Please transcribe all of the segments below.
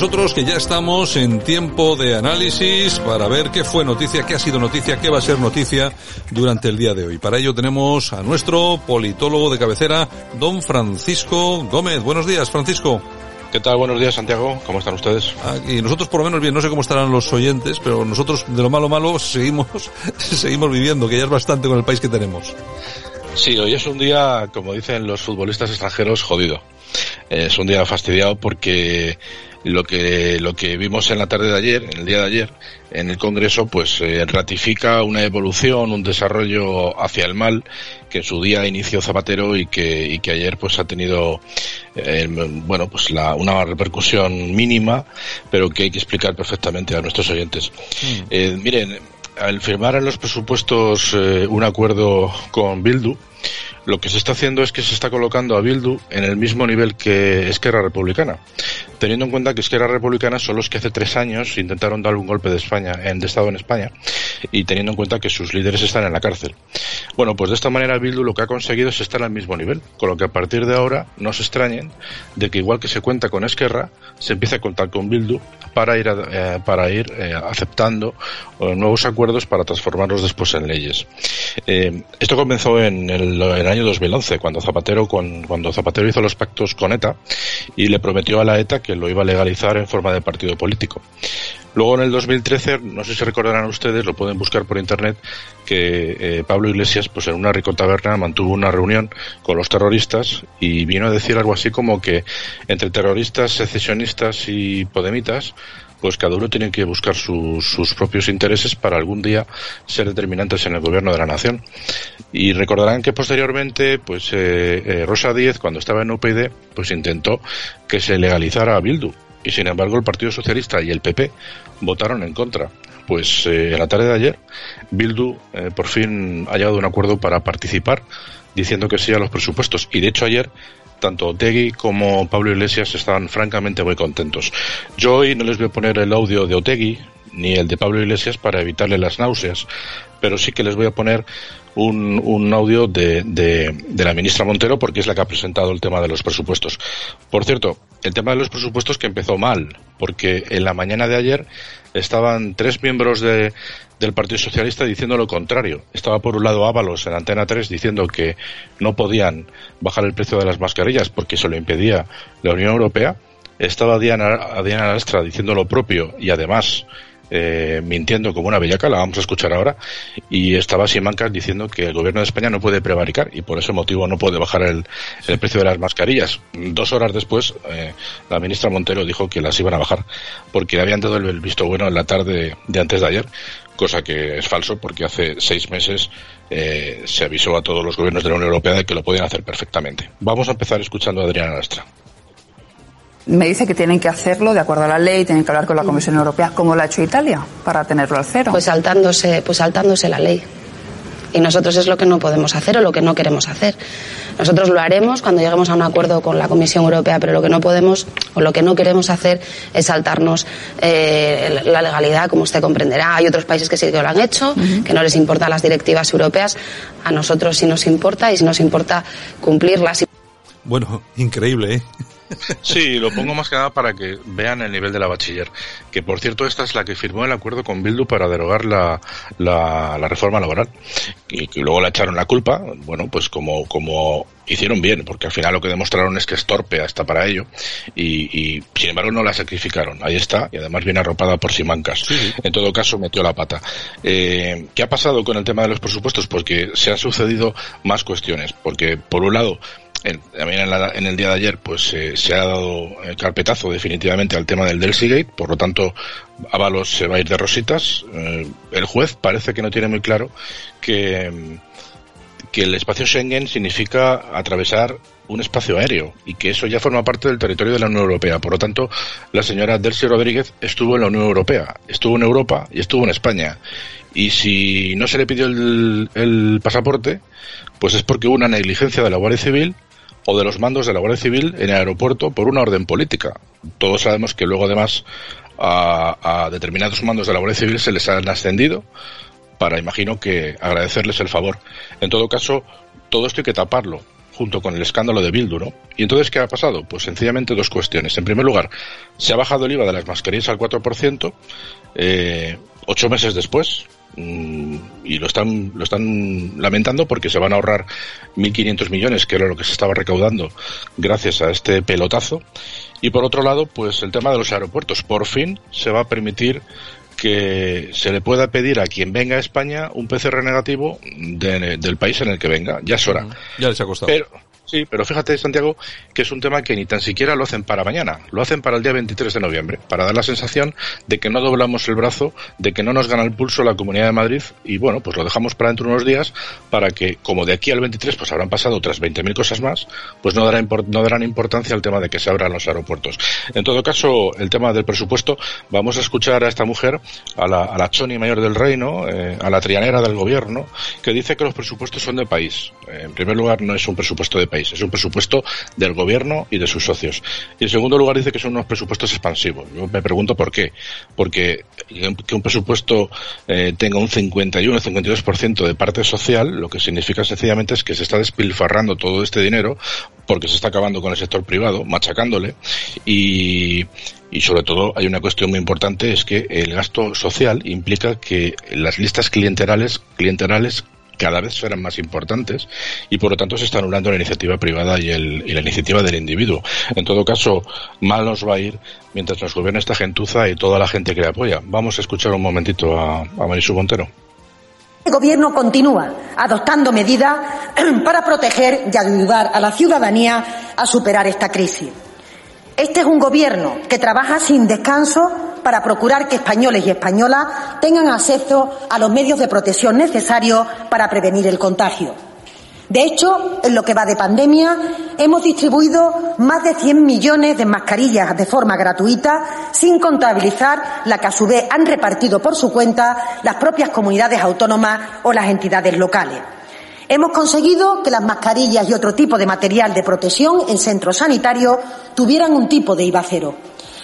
nosotros que ya estamos en tiempo de análisis para ver qué fue noticia, qué ha sido noticia, qué va a ser noticia durante el día de hoy. Para ello tenemos a nuestro politólogo de cabecera, don Francisco Gómez. Buenos días, Francisco. ¿Qué tal? Buenos días, Santiago. ¿Cómo están ustedes? y nosotros por lo menos bien, no sé cómo estarán los oyentes, pero nosotros de lo malo malo seguimos, seguimos viviendo, que ya es bastante con el país que tenemos. Sí, hoy es un día, como dicen los futbolistas extranjeros, jodido. Es un día fastidiado porque lo que lo que vimos en la tarde de ayer, en el día de ayer, en el Congreso, pues eh, ratifica una evolución, un desarrollo hacia el mal que en su día inició Zapatero y que y que ayer pues ha tenido eh, bueno pues la, una repercusión mínima, pero que hay que explicar perfectamente a nuestros oyentes. Mm. Eh, miren, al firmar en los presupuestos un acuerdo con Bildu, lo que se está haciendo es que se está colocando a Bildu en el mismo nivel que Esquerra Republicana, teniendo en cuenta que Esquerra Republicana son los que hace tres años intentaron dar un golpe de España, en, de Estado en España, y teniendo en cuenta que sus líderes están en la cárcel. Bueno, pues de esta manera Bildu lo que ha conseguido es estar al mismo nivel, con lo que a partir de ahora no se extrañen de que igual que se cuenta con Esquerra, se empiece a contar con Bildu para ir, eh, para ir eh, aceptando eh, nuevos acuerdos para transformarlos después en leyes. esto comenzó en el, año 2011, cuando Zapatero, cuando Zapatero hizo los pactos con ETA y le prometió a la ETA que lo iba a legalizar en forma de partido político. Luego en el 2013, no sé si recordarán ustedes, lo pueden buscar por internet, que eh, Pablo Iglesias, pues en una rico taberna, mantuvo una reunión con los terroristas y vino a decir algo así como que entre terroristas, secesionistas y podemitas, pues cada uno tiene que buscar sus propios intereses para algún día ser determinantes en el gobierno de la nación. Y recordarán que posteriormente, pues eh, eh, Rosa Díez, cuando estaba en UPyD, pues intentó que se legalizara a Bildu. Y sin embargo, el Partido Socialista y el PP votaron en contra. Pues eh, en la tarde de ayer, Bildu por fin ha llegado a un acuerdo para participar, diciendo que sí a los presupuestos. Y de hecho, ayer tanto Otegui como Pablo Iglesias estaban francamente muy contentos. Yo hoy no les voy a poner el audio de Otegui ni el de Pablo Iglesias para evitarle las náuseas, pero sí que les voy a poner un, un audio de, de, de, la ministra Montero porque es la que ha presentado el tema de los presupuestos. Por cierto, el tema de los presupuestos que empezó mal, porque en la mañana de ayer estaban tres miembros de, del Partido Socialista diciendo lo contrario. Estaba por un lado Ábalos en Antena 3 diciendo que no podían bajar el precio de las mascarillas porque se lo impedía la Unión Europea. Estaba Diana, Diana Lastra diciendo lo propio y además eh, mintiendo como una bellaca, la vamos a escuchar ahora, y estaba Simancas diciendo que el gobierno de España no puede prevaricar y por ese motivo no puede bajar el, el precio de las mascarillas. Dos horas después, eh, la ministra Montero dijo que las iban a bajar porque habían dado el visto bueno en la tarde de antes de ayer, cosa que es falso porque hace seis meses eh, se avisó a todos los gobiernos de la Unión Europea de que lo podían hacer perfectamente. Vamos a empezar escuchando a Adriana Lastra me dice que tienen que hacerlo de acuerdo a la ley, tienen que hablar con la Comisión Europea, como lo ha hecho Italia, para tenerlo al cero. Pues saltándose, pues saltándose la ley. Y nosotros es lo que no podemos hacer o lo que no queremos hacer. Nosotros lo haremos cuando lleguemos a un acuerdo con la Comisión Europea, pero lo que no podemos o lo que no queremos hacer es saltarnos eh, la legalidad, como usted comprenderá. Hay otros países que sí que lo han hecho, que no les importan las directivas europeas. A nosotros sí nos importa y sí nos importa cumplirlas. Bueno, increíble, ¿eh? Sí, lo pongo más que nada para que vean el nivel de la bachiller. Que por cierto, esta es la que firmó el acuerdo con Bildu para derogar la, la, reforma laboral. Y que luego le echaron la culpa. Bueno, pues como, como hicieron bien, porque al final lo que demostraron es que es torpe hasta para ello. Y, y sin embargo, no la sacrificaron. Ahí está. Y además viene arropada por Simancas. En todo caso, metió la pata. Eh, ¿Qué ha pasado con el tema de los presupuestos? Porque se han sucedido más cuestiones. Porque, por un lado, también en, el día de ayer pues eh, se ha dado carpetazo definitivamente al tema del Gate, por lo tanto Ábalos se va a ir de rositas. Eh, el juez parece que no tiene muy claro que, que el espacio Schengen significa atravesar un espacio aéreo y que eso ya forma parte del territorio de la Unión Europea. Por lo tanto, la señora Delcy Rodríguez estuvo en la Unión Europea, estuvo en Europa y estuvo en España. Y si no se le pidió el, el pasaporte, pues es porque hubo una negligencia de la Guardia Civil o de los mandos de la Guardia Civil en el aeropuerto por una orden política. Todos sabemos que luego además a, determinados mandos de la Guardia Civil se les han ascendido para, imagino que, agradecerles el favor. En todo caso, todo esto hay que taparlo junto con el escándalo de Bildu, ¿no? Y entonces, ¿qué ha pasado? Pues sencillamente dos cuestiones. En primer lugar, se ha bajado el IVA de las mascarillas al 4%, eh, ocho meses después, y lo están, lo están lamentando porque se van a ahorrar 1.500 millones, que era lo que se estaba recaudando gracias a este pelotazo. Y por otro lado, pues el tema de los aeropuertos. Por fin se va a permitir que se le pueda pedir a quien venga a España un PCR negativo del país en el que venga. Ya es hora. Ya les ha costado. Pero, Sí, pero fíjate, Santiago, que es un tema que ni tan siquiera lo hacen para mañana, lo hacen para el día 23 de noviembre, para dar la sensación de que no doblamos el brazo, de que no nos gana el pulso la Comunidad de Madrid y bueno, pues lo dejamos para dentro de unos días para que, como de aquí al 23 pues habrán pasado otras 20.000 cosas más, pues no darán, no darán importancia al tema de que se abran los aeropuertos. En todo caso, el tema del presupuesto, vamos a escuchar a esta mujer, a la, a la Choni Mayor del Reino, eh, a la trianera del gobierno, que dice que los presupuestos son de país. En primer lugar, no es un presupuesto de país es un presupuesto del gobierno y de sus socios. Y en segundo lugar dice que son unos presupuestos expansivos. Yo me pregunto por qué. Porque que un presupuesto eh, tenga un 51 o 52% de parte social, lo que significa sencillamente es que se está despilfarrando todo este dinero porque se está acabando con el sector privado, machacándole y, y sobre todo hay una cuestión muy importante es que el gasto social implica que las listas clienterales clienterales cada vez serán más importantes y por lo tanto se está anulando la iniciativa privada y, la iniciativa del individuo. En todo caso, mal nos va a ir mientras nos gobierne esta gentuza y toda la gente que le apoya. Vamos a escuchar un momentito a, a Marisú Montero. El Gobierno continúa adoptando medidas para proteger y ayudar a la ciudadanía a superar esta crisis. Este es un Gobierno que trabaja sin descanso para procurar que españoles y españolas tengan acceso a los medios de protección necesarios para prevenir el contagio. De hecho, en lo que va de pandemia, hemos distribuido más de 100 millones de mascarillas de forma gratuita, sin contabilizar la que a su vez han repartido por su cuenta las propias comunidades autónomas o las entidades locales. Hemos conseguido que las mascarillas y otro tipo de material de protección en centros sanitarios tuvieran un tipo de IVA cero.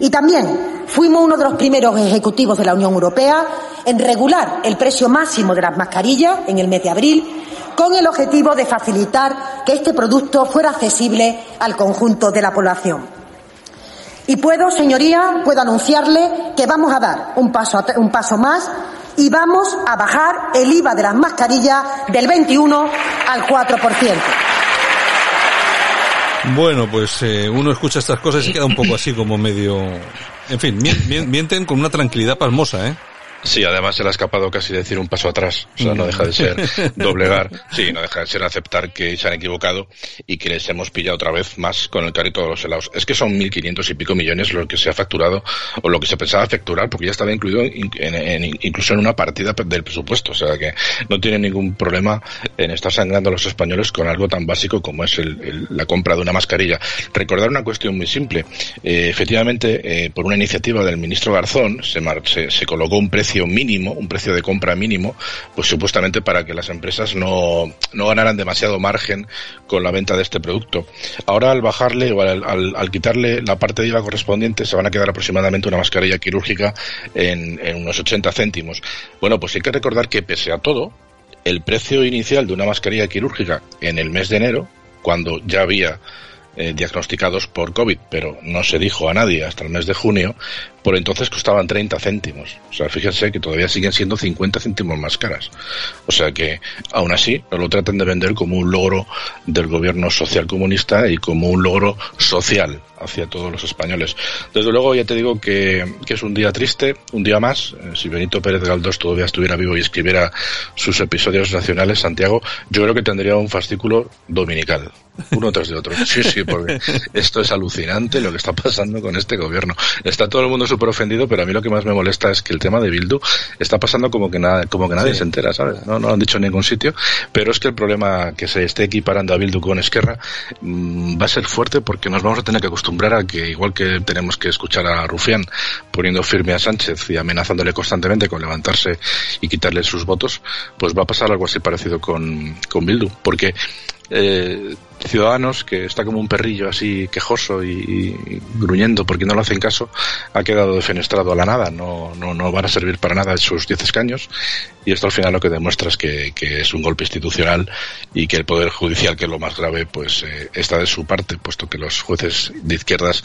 Y también fuimos uno de los primeros ejecutivos de la Unión Europea en regular el precio máximo de las mascarillas en el mes de abril con el objetivo de facilitar que este producto fuera accesible al conjunto de la población. Y puedo, señoría, puedo anunciarle que vamos a dar un paso, un paso más y vamos a bajar el IVA de las mascarillas del 21 al 4%. Bueno, pues eh, uno escucha estas cosas y se queda un poco así como medio... En fin, mienten con una tranquilidad pasmosa, ¿eh? Sí, además se le ha escapado casi decir un paso atrás. O sea, no deja de ser doblegar. Sí, no deja de ser aceptar que se han equivocado y que les hemos pillado otra vez más con el carrito de los helados. Es que son 1.500 y pico millones lo que se ha facturado o lo que se pensaba facturar porque ya estaba incluido en, incluso en una partida del presupuesto. O sea, que no tienen ningún problema en estar sangrando a los españoles con algo tan básico como es la compra de una mascarilla. Recordar una cuestión muy simple. Eh, efectivamente, eh, por una iniciativa del ministro Garzón se, se, se colocó un precio mínimo, un precio de compra mínimo, pues supuestamente para que las empresas no, no ganaran demasiado margen con la venta de este producto. Ahora al bajarle o al, al, quitarle la parte de IVA correspondiente se van a quedar aproximadamente una mascarilla quirúrgica en, unos 80 céntimos. Bueno, pues hay que recordar que pese a todo, el precio inicial de una mascarilla quirúrgica en el mes de enero, cuando ya había eh, diagnosticados por COVID, pero no se dijo a nadie hasta el mes de junio, por entonces costaban 30 céntimos. O sea, fíjense que todavía siguen siendo 50 céntimos más caras. O sea que, aún así, lo tratan de vender como un logro del gobierno social comunista y como un logro social hacia todos los españoles. Desde luego, ya te digo que, que es un día triste, un día más. Eh, si Benito Pérez Galdós todavía estuviera vivo y escribiera sus episodios nacionales, Santiago, yo creo que tendría un fascículo dominical uno tras de otro. Sí, sí, porque esto es alucinante lo que está pasando con este gobierno. Está todo el mundo súper ofendido, pero a mí lo que más me molesta es que el tema de Bildu está pasando como que, nada, como que nadie se entera, ¿sabes? No, no lo han dicho en ningún sitio, pero es que el problema que se esté equiparando a Bildu con Esquerra mmm, va a ser fuerte porque nos vamos a tener que acostumbrar a que, igual que tenemos que escuchar a Rufián poniendo firme a Sánchez y amenazándole constantemente con levantarse y quitarle sus votos, pues va a pasar algo así parecido con, con Bildu, porque eh, Ciudadanos, que está como un perrillo así quejoso y, gruñendo porque no lo hacen caso, ha quedado defenestrado a la nada, no, no, no van a servir para nada sus 10 escaños. Y esto al final lo que demuestra es que, que, es un golpe institucional y que el Poder Judicial, que es lo más grave, pues eh, está de su parte, puesto que los jueces de izquierdas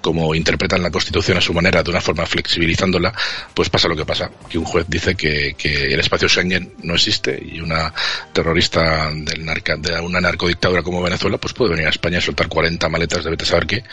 como interpretan la Constitución a su manera, de una forma flexibilizándola, pues pasa lo que pasa, que un juez dice que, que el espacio Schengen no existe y una terrorista del narca, de una narcodictadura como Venezuela, pues puede venir a España y soltar 40 maletas de vete a saber qué,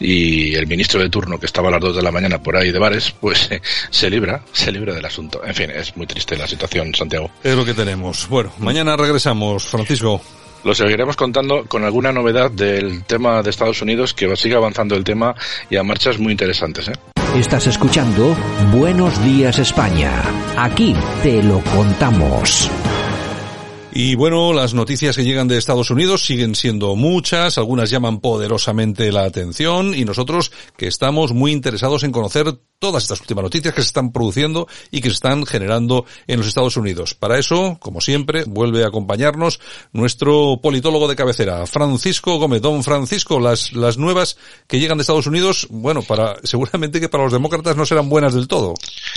y el ministro de turno que estaba a las 2 de la mañana por ahí de bares, pues se libra, se libra del asunto. En fin, es muy triste la situación, Santiago. Es lo que tenemos. Bueno, mañana regresamos, Francisco. Lo seguiremos contando con alguna novedad del tema de Estados Unidos que sigue avanzando el tema y a marchas muy interesantes. ¿eh? Estás escuchando Buenos Días España. Aquí te lo contamos. Y bueno, las noticias que llegan de Estados Unidos siguen siendo muchas, algunas llaman poderosamente la atención y nosotros que estamos muy interesados en conocer todas estas últimas noticias que se están produciendo y que se están generando en los Estados Unidos. Para eso, como siempre, vuelve a acompañarnos nuestro politólogo de cabecera, Francisco Gómez. Don Francisco, las, las nuevas que llegan de Estados Unidos, bueno, para, seguramente que para los demócratas no serán buenas del todo.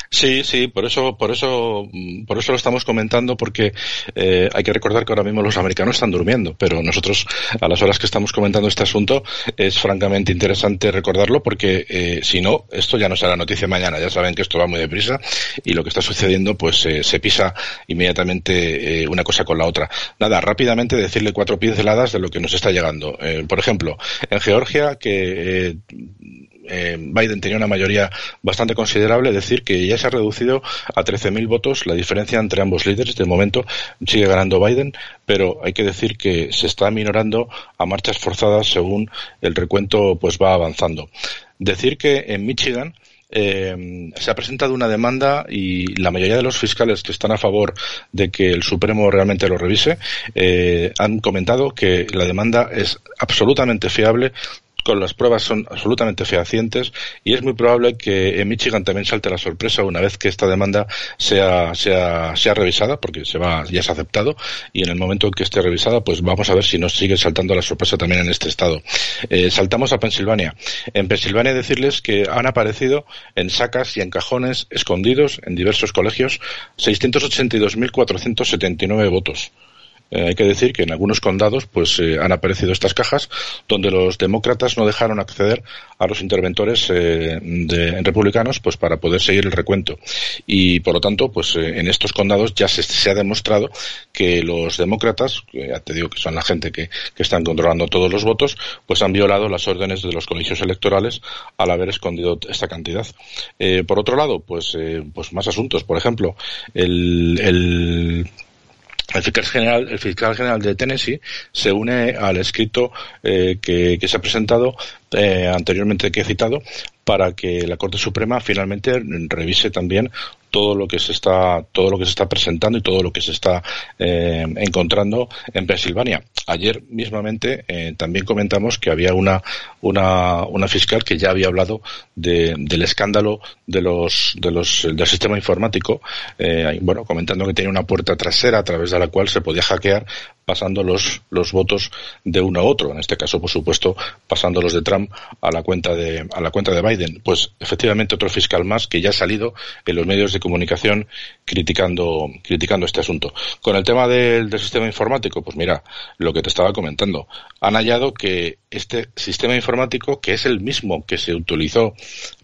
Sí, sí, por eso, por eso, por eso lo estamos comentando, porque eh, hay que recordar que ahora mismo los americanos están durmiendo, pero nosotros, a las horas que estamos comentando este asunto, es francamente interesante recordarlo, porque eh, si no, esto ya no será noticia dice mañana. Ya saben que esto va muy deprisa y lo que está sucediendo pues eh, se pisa inmediatamente eh, una cosa con la otra. Nada, rápidamente decirle cuatro pinceladas de lo que nos está llegando. Eh, por ejemplo, en Georgia, que Biden tenía una mayoría bastante considerable, decir que ya se ha reducido a 13.000 votos la diferencia entre ambos líderes. De momento sigue ganando Biden, pero hay que decir que se está minorando a marchas forzadas según el recuento pues va avanzando. Decir que en Michigan eh, se ha presentado una demanda y la mayoría de los fiscales que están a favor de que el Supremo realmente lo revise eh, han comentado que la demanda es absolutamente fiable con las pruebas son absolutamente fehacientes y es muy probable que en Michigan también salte la sorpresa una vez que esta demanda sea, sea, sea revisada, porque se va, ya ha aceptado, y en el momento en que esté revisada, pues vamos a ver si nos sigue saltando la sorpresa también en este estado. Eh, saltamos a Pensilvania. En Pensilvania decirles que han aparecido en sacas y en cajones escondidos en diversos colegios 682.479 votos. Eh, hay que decir que en algunos condados pues eh, han aparecido estas cajas donde los demócratas no dejaron acceder a los interventores eh, de, republicanos pues para poder seguir el recuento. Y por lo tanto pues en estos condados ya se, ha demostrado que los demócratas ya te digo que son la gente que, que están controlando todos los votos pues han violado las órdenes de los colegios electorales al haber escondido esta cantidad. Por otro lado pues pues más asuntos. Por ejemplo el, el el fiscal general, el fiscal general de Tennessee se une al escrito eh, que, que, se ha presentado eh, anteriormente que he citado para que la Corte Suprema finalmente revise también todo lo que se está todo lo que se está presentando y todo lo que se está eh, encontrando en Pensilvania. Ayer mismamente eh, también comentamos que había una, una, una fiscal que ya había hablado de, del escándalo de los, de los, del sistema informático, eh, bueno, comentando que tenía una puerta trasera a través de la cual se podía hackear pasando los, los votos de uno a otro. En este caso, por supuesto, pasando los de Trump a la cuenta de, a la cuenta de Biden. Pues efectivamente otro fiscal más que ya ha salido en los medios de comunicación criticando, criticando este asunto. Con el tema del, del sistema informático, pues mira, lo que te estaba comentando. Han hallado que este sistema informático, que es el mismo que se utilizó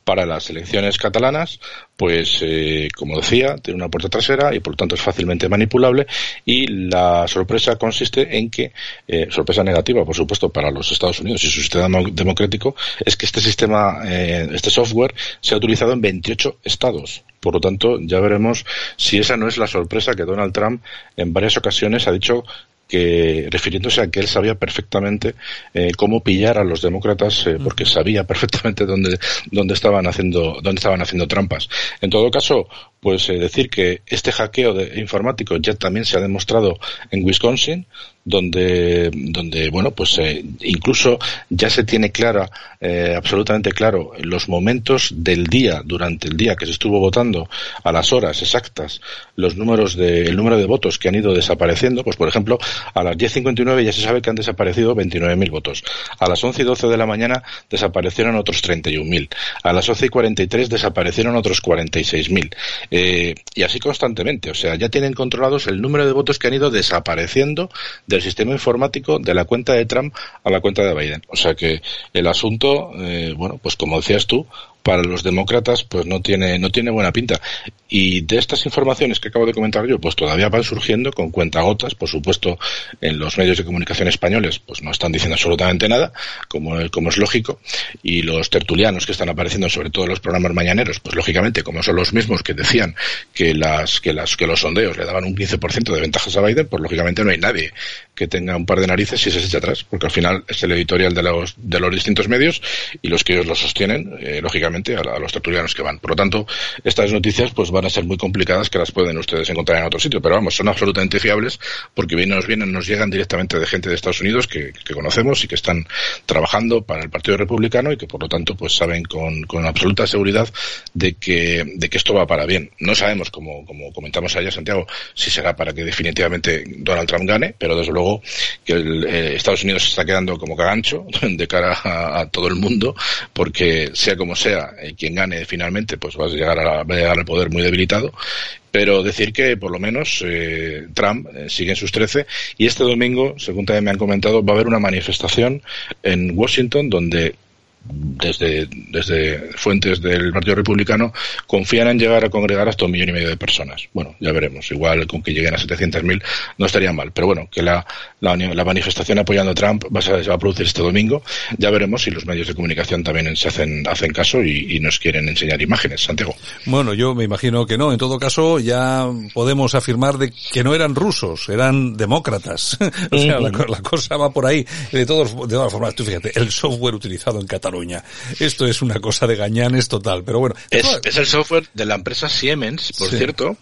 para las elecciones catalanas, pues eh, como decía, tiene una puerta trasera y por lo tanto es fácilmente manipulable y la sorpresa consiste en que, eh, sorpresa negativa por supuesto para los Estados Unidos y su sistema democrático, es que este sistema, eh, este software se ha utilizado en 28 estados. Por lo tanto, ya veremos si esa no es la sorpresa que Donald Trump en varias ocasiones ha dicho que refiriéndose a que él sabía perfectamente eh, cómo pillar a los demócratas eh, porque sabía perfectamente dónde, dónde estaban haciendo dónde estaban haciendo trampas. En todo caso pues eh, decir que este hackeo de, informático ya también se ha demostrado en Wisconsin donde, donde bueno, pues eh, incluso ya se tiene clara, eh, absolutamente claro, los momentos del día, durante el día que se estuvo votando, a las horas exactas, los números de, el número de votos que han ido desapareciendo, pues por ejemplo, a las 10.59 ya se sabe que han desaparecido 29.000 votos. A las 11 y 12 de la mañana desaparecieron otros 31.000. A las 11 y 43 desaparecieron otros 46.000. Eh, y así constantemente. O sea, ya tienen controlados el número de votos que han ido desapareciendo del sistema informático de la cuenta de Trump a la cuenta de Biden. O sea que el asunto, eh, bueno, pues como decías tú, para los demócratas pues no tiene no tiene buena pinta. Y de estas informaciones que acabo de comentar yo pues todavía van surgiendo con cuentagotas por supuesto en los medios de comunicación españoles pues no están diciendo absolutamente nada como es lógico y los tertulianos que están apareciendo sobre todo en los programas mañaneros pues lógicamente como son los mismos que decían que las que las que los sondeos le daban un 15% de ventajas a Biden pues lógicamente no hay nadie que tenga un par de narices y se eche atrás porque al final es el editorial de los de los distintos medios y los que ellos lo sostienen eh, lógicamente a, los tertulianos que van. Por lo tanto, estas noticias pues van a ser muy complicadas que las pueden ustedes encontrar en otro sitio, pero vamos, son absolutamente fiables porque bien nos vienen, nos llegan directamente de gente de Estados Unidos que, conocemos y que están trabajando para el Partido Republicano y que por lo tanto pues saben con, absoluta seguridad de que, de que esto va para bien. No sabemos, como, como comentamos ayer, Santiago, si será para que definitivamente Donald Trump gane, pero desde luego que eh, Estados Unidos se está quedando como cagancho de cara a todo el mundo porque sea como sea, eh, quien gane finalmente, pues va a llegar, a, llegar al poder muy debilitado. Pero decir que por lo menos eh, Trump eh, sigue en sus 13 y este domingo, según también me han comentado, va a haber una manifestación en Washington donde desde, desde fuentes del Partido Republicano confían en llegar a congregar hasta un millón y medio de personas. Bueno, ya veremos. Igual con que lleguen a 700.000 no estaría mal. Pero bueno, que la, la, manifestación apoyando a Trump va a, se va a producir este domingo. Ya veremos si los medios de comunicación también se hacen, hacen caso y, y, nos quieren enseñar imágenes. Santiago. Bueno, yo me imagino que no. En todo caso, ya podemos afirmar de que no eran rusos, eran demócratas. o sea, la, la, cosa va por ahí. De, todos, de todas formas, tú fíjate, el software utilizado en Cataluña esto es una cosa de gañanes total, pero bueno. Es, el software de la empresa Siemens, por cierto,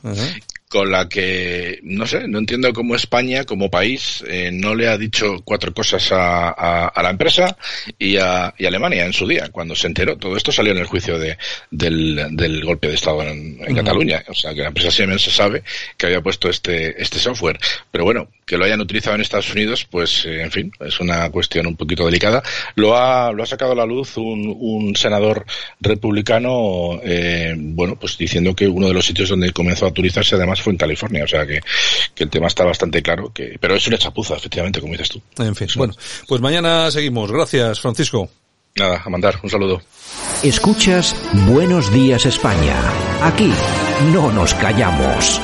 con la que, no sé, no entiendo cómo España, como país, eh, no le ha dicho cuatro cosas a, a, la empresa y a, y Alemania en su día, cuando se enteró. Todo esto salió en el juicio de, del, del golpe de Estado en, Cataluña. O sea, que la empresa Siemens se sabe que había puesto este, este software. Pero bueno, que lo hayan utilizado en Estados Unidos, pues, eh, en fin, es una cuestión un poquito delicada. Lo ha, lo ha sacado a la luz un, un senador republicano, eh, bueno, pues diciendo que uno de los sitios donde comenzó a utilizarse además fue en California, o sea que, que el tema está bastante claro, que, pero es una chapuza, efectivamente, como dices tú. En fin, bueno, pues mañana seguimos. Gracias, Francisco. Nada, a mandar, un saludo. Escuchas Buenos Días España. Aquí no nos callamos.